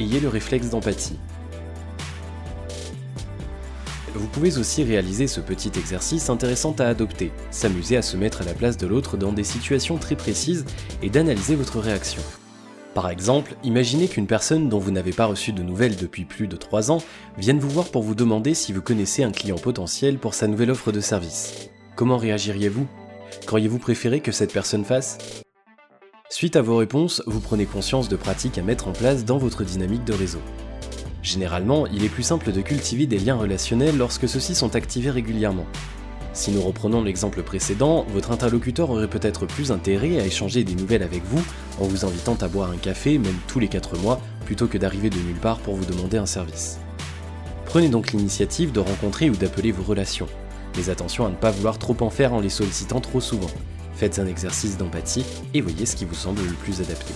ayez le réflexe d'empathie. Vous pouvez aussi réaliser ce petit exercice intéressant à adopter, s'amuser à se mettre à la place de l'autre dans des situations très précises et d'analyser votre réaction. Par exemple, imaginez qu'une personne dont vous n'avez pas reçu de nouvelles depuis plus de 3 ans vienne vous voir pour vous demander si vous connaissez un client potentiel pour sa nouvelle offre de service. Comment réagiriez-vous? Qu'auriez-vous préféré que cette personne fasse? Suite à vos réponses, vous prenez conscience de pratiques à mettre en place dans votre dynamique de réseau. Généralement, il est plus simple de cultiver des liens relationnels lorsque ceux-ci sont activés régulièrement. Si nous reprenons l'exemple précédent, votre interlocuteur aurait peut-être plus intérêt à échanger des nouvelles avec vous en vous invitant à boire un café même tous les 4 mois plutôt que d'arriver de nulle part pour vous demander un service. Prenez donc l'initiative de rencontrer ou d'appeler vos relations, mais attention à ne pas vouloir trop en faire en les sollicitant trop souvent. Faites un exercice d'empathie et voyez ce qui vous semble le plus adapté.